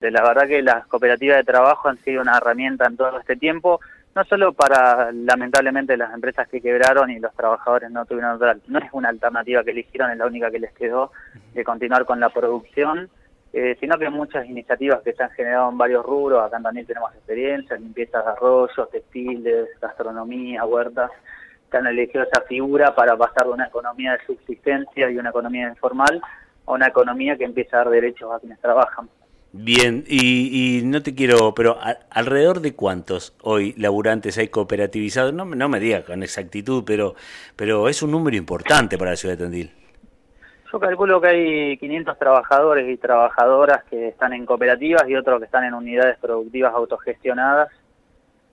La verdad que las cooperativas de trabajo han sido una herramienta en todo este tiempo, no solo para lamentablemente las empresas que quebraron y los trabajadores no tuvieron otra, no es una alternativa que eligieron, es la única que les quedó de continuar con la producción, eh, sino que muchas iniciativas que se han generado en varios rubros, acá también tenemos experiencia, limpieza de arroyos, textiles, gastronomía, huertas, que han elegido esa figura para pasar de una economía de subsistencia y una economía informal a una economía que empieza a dar derechos a quienes trabajan. Bien, y, no te quiero, pero alrededor de cuántos hoy laburantes hay cooperativizados, no, no me digas con exactitud, pero, pero es un número importante para la ciudad de Tandil. Yo calculo que hay 500 trabajadores y trabajadoras que están en cooperativas y otros que están en unidades productivas autogestionadas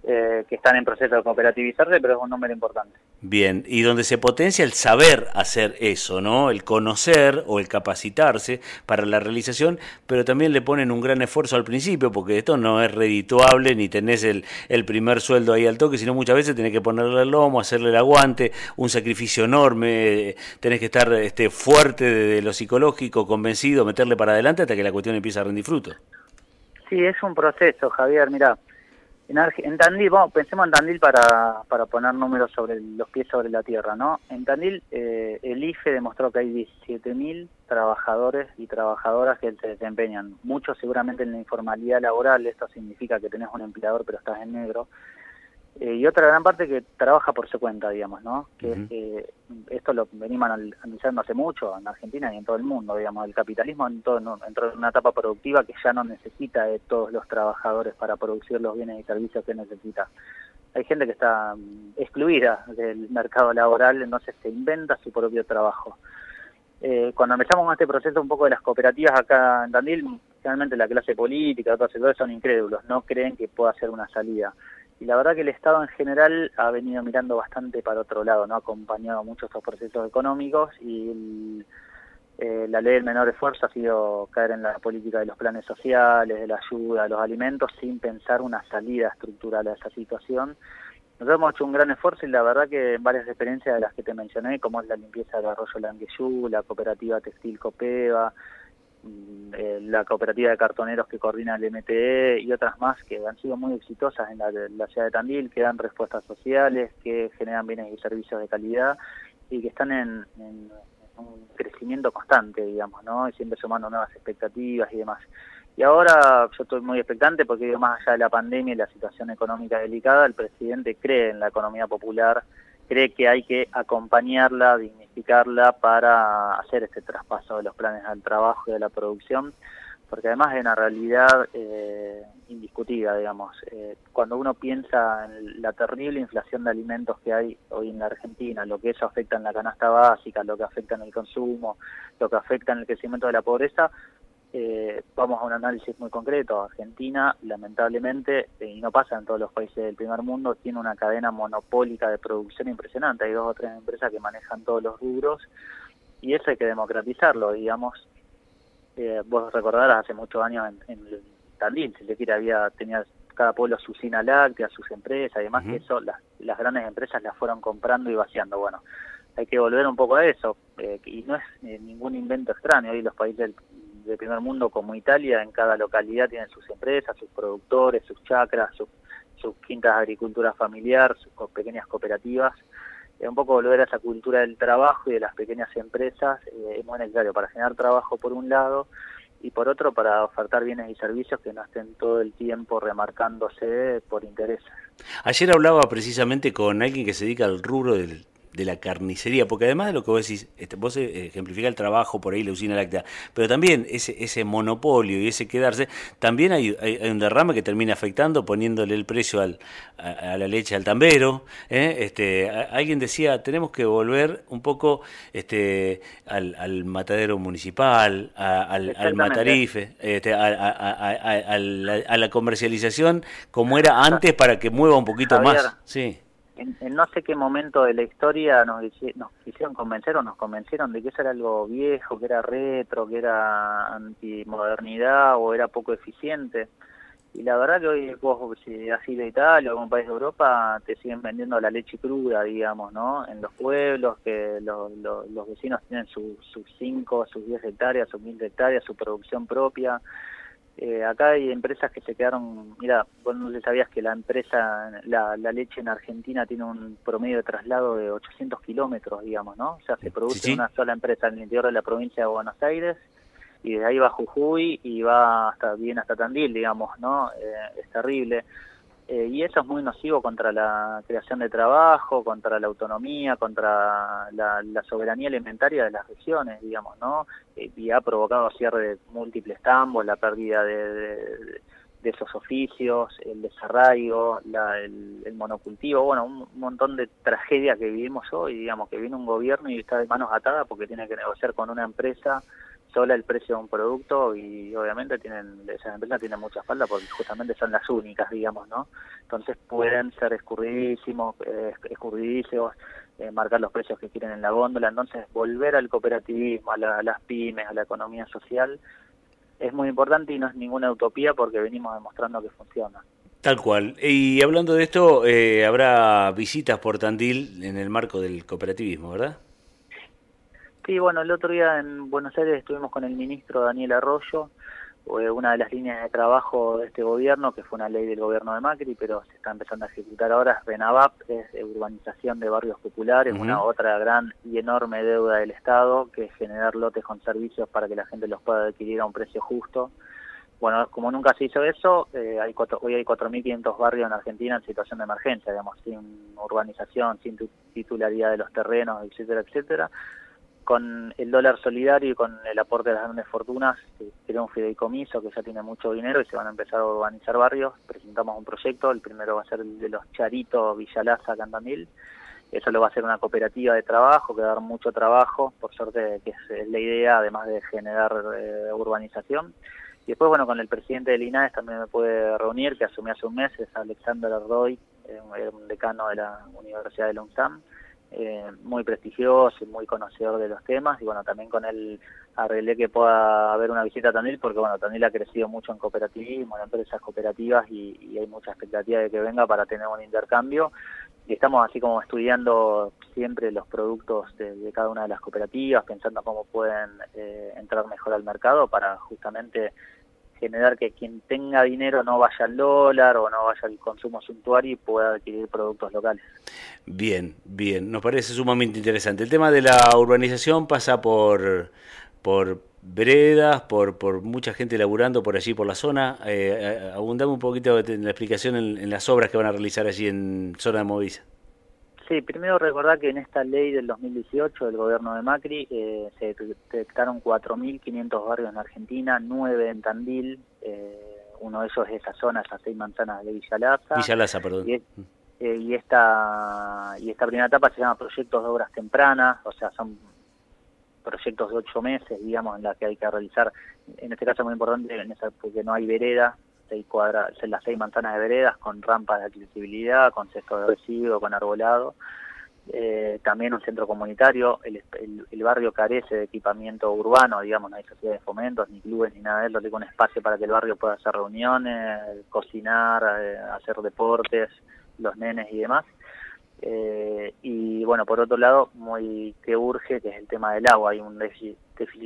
eh, que están en proceso de cooperativizarse, pero es un número importante. Bien, y donde se potencia el saber hacer eso, ¿no? El conocer o el capacitarse para la realización, pero también le ponen un gran esfuerzo al principio, porque esto no es redituable ni tenés el, el primer sueldo ahí al toque, sino muchas veces tenés que ponerle el lomo, hacerle el aguante, un sacrificio enorme, tenés que estar este, fuerte de, lo psicológico, convencido, meterle para adelante hasta que la cuestión empiece a rendir fruto. Sí, es un proceso, Javier, mira en, Tandil, bueno, pensemos en Tandil para, para poner números sobre los pies sobre la tierra, ¿no? En Tandil eh, el IFE demostró que hay 17.000 trabajadores y trabajadoras que se desempeñan, muchos seguramente en la informalidad laboral, esto significa que tenés un empleador pero estás en negro, eh, y otra gran parte que trabaja por su cuenta, digamos, ¿no? Que esto lo venimos analizando hace mucho en Argentina y en todo el mundo, digamos. El capitalismo entró en una etapa productiva que ya no necesita de todos los trabajadores para producir los bienes y servicios que necesita. Hay gente que está mm, excluida del mercado laboral, entonces se inventa su propio trabajo. Eh, cuando empezamos con este proceso un poco de las cooperativas acá en Tandil, realmente la clase política, otros sectores son incrédulos, no creen que pueda ser una salida y la verdad que el Estado en general ha venido mirando bastante para otro lado, no ha acompañado mucho estos procesos económicos y eh, la ley del menor esfuerzo ha sido caer en la política de los planes sociales, de la ayuda, de los alimentos, sin pensar una salida estructural a esa situación. Nosotros hemos hecho un gran esfuerzo y la verdad que en varias experiencias de las que te mencioné, como es la limpieza del arroyo Langueyú, la cooperativa textil Copeva, la cooperativa de cartoneros que coordina el MTE y otras más que han sido muy exitosas en la, ciudad de Tandil, que dan respuestas sociales, que generan bienes y servicios de calidad y que están en, un crecimiento constante, digamos, ¿no? Y siempre sumando nuevas expectativas y demás. Y ahora yo estoy muy expectante porque más allá de la pandemia y la situación económica delicada, el presidente cree en la economía popular, cree que hay que acompañarla, dignificarla para hacer este traspaso de los planes al trabajo y de la producción, porque además es una realidad eh, indiscutida, digamos. Eh, cuando uno piensa en la terrible inflación de alimentos que hay hoy en la Argentina, lo que eso afecta en la canasta básica, lo que afecta en el consumo, lo que afecta en el crecimiento de la pobreza, eh, vamos a un análisis muy concreto. Argentina, lamentablemente, eh, y no pasa en todos los países del primer mundo, tiene una cadena monopólica de producción impresionante. Hay dos o tres empresas que manejan todos los rubros y eso hay que democratizarlo, digamos. Eh, vos recordarás hace muchos años en, en Tandil, si le quiere, había, tenía cada pueblo su usina láctea, sus empresas, y además que eso las, las grandes empresas las fueron comprando y vaciando. Bueno, hay que volver un poco a eso, eh, y no es ningún invento extraño, hoy los países del de primer mundo como Italia, en cada localidad tienen sus empresas, sus productores, sus chacras, sus, quintas de agricultura familiar, sus pequeñas cooperativas. Es un poco volver a esa cultura del trabajo y de las pequeñas empresas eh, es muy necesario para generar trabajo por un lado y por otro para ofertar bienes y servicios que no estén todo el tiempo remarcándose por intereses. Ayer hablaba precisamente con alguien que se dedica al rubro del, de la carnicería, porque además de lo que vos decís, este, vos eh, ejemplificás el trabajo por ahí, la usina láctea, pero también ese, ese monopolio y ese quedarse, también hay, un derrame que termina afectando, poniéndole el precio al, a, la leche al tambero. ¿eh? Este, alguien decía, tenemos que volver un poco este, al, matadero municipal, al, al, matarife, este, a, la, comercialización como era antes para que mueva un poquito más. Sí en, no sé qué momento de la historia nos, nos quisieron convencer o nos convencieron de que eso era algo viejo, que era retro, que era antimodernidad o era poco eficiente. Y la verdad que hoy vos, si has ido a Italia o algún país de Europa, te siguen vendiendo la leche cruda, digamos, ¿no? En los pueblos, que los, los, vecinos tienen sus 5, sus 10 hectáreas, sus 1000 hectáreas, su producción propia Eh, acá hay empresas que se quedaron, mira, vos no sabías que la empresa, la, leche en Argentina tiene un promedio de traslado de 800 kilómetros, digamos, ¿no? O sea, se produce una sola empresa en el interior de la provincia de Buenos Aires y desde ahí va Jujuy y va hasta bien hasta Tandil, digamos, ¿no? Eh, es terrible. Eh, y eso es muy nocivo contra la creación de trabajo, contra la autonomía, contra la, soberanía alimentaria de las regiones, digamos, ¿no? Eh, y ha provocado cierre de múltiples tambos, la pérdida de, esos oficios, el desarraigo, el, monocultivo, bueno, un, montón de tragedias que vivimos hoy, digamos, que viene un gobierno y está de manos atadas porque tiene que negociar con una empresa sola el precio de un producto y obviamente tienen esas empresas tienen mucha falta porque justamente son las únicas digamos no entonces pueden ser escurridísimos eh, escurridísimos eh, marcar los precios que quieren en la góndola entonces volver al cooperativismo a, las pymes a la economía social es muy importante y no es ninguna utopía porque venimos demostrando que funciona Tal cual. Y hablando de esto, eh, habrá visitas por Tandil en el marco del cooperativismo, ¿verdad? Sí, bueno, el otro día en Buenos Aires estuvimos con el ministro Daniel Arroyo, una de las líneas de trabajo de este gobierno, que fue una ley del gobierno de Macri, pero se está empezando a ejecutar ahora, es RENAVAP, es urbanización de barrios populares, una otra gran y enorme deuda del Estado, que es generar lotes con servicios para que la gente los pueda adquirir a un precio justo. Bueno, como nunca se hizo eso, eh, hay cuatro, hoy hay 4.500 barrios en Argentina en situación de emergencia, digamos, sin urbanización, sin titularidad de los terrenos, etcétera, etcétera con el dólar solidario y con el aporte de las grandes fortunas, crea un fideicomiso que ya tiene mucho dinero y se van a empezar a urbanizar barrios. Presentamos un proyecto, el primero va a ser el de los Charitos, Villalaza, Candamil. Eso lo va a ser una cooperativa de trabajo que va a dar mucho trabajo, por suerte que es, la idea, además de generar eh, urbanización. Y después, bueno, con el presidente del INAES también me puede reunir, que asumió hace un mes, es Alexander Ardoy, eh, un decano de la Universidad de Longchamp eh, muy prestigioso y muy conocedor de los temas y bueno, también con él arreglé que pueda haber una visita a Tanil porque bueno, Tanil ha crecido mucho en cooperativismo, en empresas cooperativas y, hay mucha expectativa de que venga para tener un intercambio. Y estamos así como estudiando siempre los productos de, cada una de las cooperativas, pensando cómo pueden eh, entrar mejor al mercado para justamente generar que quien tenga dinero no vaya al dólar o no vaya al consumo suntuario y pueda adquirir productos locales. Bien, bien, nos parece sumamente interesante. El tema de la urbanización pasa por, por veredas, por, por mucha gente laburando por allí, por la zona. Eh, eh abundame un poquito en la explicación en, las obras que van a realizar allí en zona de Movisa. Sí, primero recordar que en esta ley del 2018 del gobierno de Macri eh, se detectaron 4.500 barrios en Argentina, 9 en Tandil, eh, uno de ellos es esa zona, esas seis manzanas de Villalaza. Villalaza, perdón. Y, eh, y, esta, y esta primera etapa se llama Proyectos de Obras Tempranas, o sea, son proyectos de ocho meses, digamos, en la que hay que realizar, en este caso es muy importante en esa, porque no hay vereda, seis cuadras, las seis manzanas de veredas con rampas de accesibilidad, con cesto de residuo, con arbolado. Eh, también un centro comunitario, el, el, barrio carece de equipamiento urbano, digamos, no hay sociedades de fomentos, ni clubes, ni nada de eso, tiene un espacio para que el barrio pueda hacer reuniones, cocinar, eh, hacer deportes, los nenes y demás. Eh, bueno, por otro lado, muy que urge, que es el tema del agua. Hay un déficit,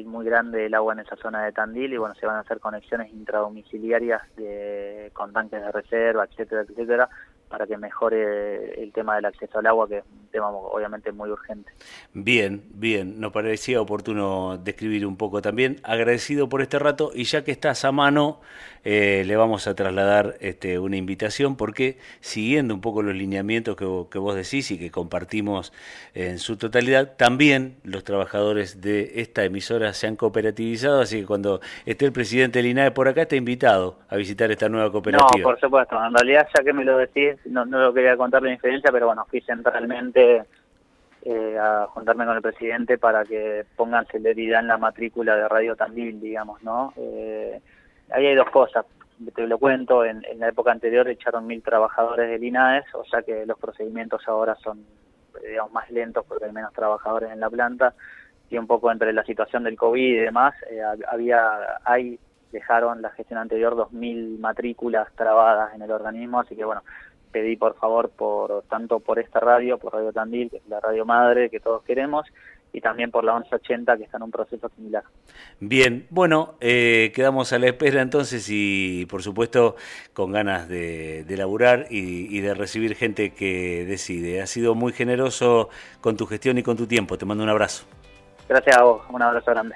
muy grande del agua en esa zona de Tandil y bueno, se van a hacer conexiones intradomiciliarias de, con tanques de reserva, etcétera, etcétera, para que mejore el tema del acceso al agua, que es tema obviamente muy urgente. Bien, bien, nos parecía oportuno describir un poco también. Agradecido por este rato y ya que estás a mano, eh, le vamos a trasladar este, una invitación porque siguiendo un poco los lineamientos que, que, vos decís y que compartimos en su totalidad, también los trabajadores de esta emisora se han cooperativizado, así que cuando esté el presidente del INAE por acá, está invitado a visitar esta nueva cooperativa. No, por supuesto, en realidad ya que me lo decís, no, no lo quería contar la diferencia, pero bueno, fui centralmente eh, a juntarme con el presidente para que pongan celeridad en la matrícula de Radio Tandil, digamos, ¿no? Eh, ahí hay dos cosas, te lo cuento, en, la época anterior echaron mil trabajadores del INAES, o sea que los procedimientos ahora son, digamos, más lentos porque hay menos trabajadores en la planta, y un poco entre la situación del COVID y demás, eh, había, hay, dejaron la gestión anterior dos mil matrículas trabadas en el organismo, así que bueno, pedí por favor por tanto por esta radio, por Radio Tandil, que es la radio madre que todos queremos, y también por la 1180 que está en un proceso similar. Bien, bueno, eh, quedamos a la espera entonces y por supuesto con ganas de, de laburar y, y, de recibir gente que decide. Ha sido muy generoso con tu gestión y con tu tiempo. Te mando un abrazo. Gracias a vos, un abrazo grande.